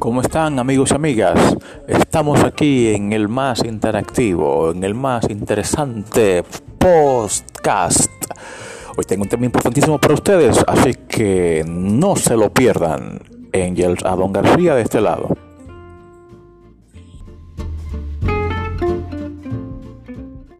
¿Cómo están amigos y amigas? Estamos aquí en el más interactivo, en el más interesante podcast. Hoy tengo un tema importantísimo para ustedes, así que no se lo pierdan. Angels Adon García de este lado.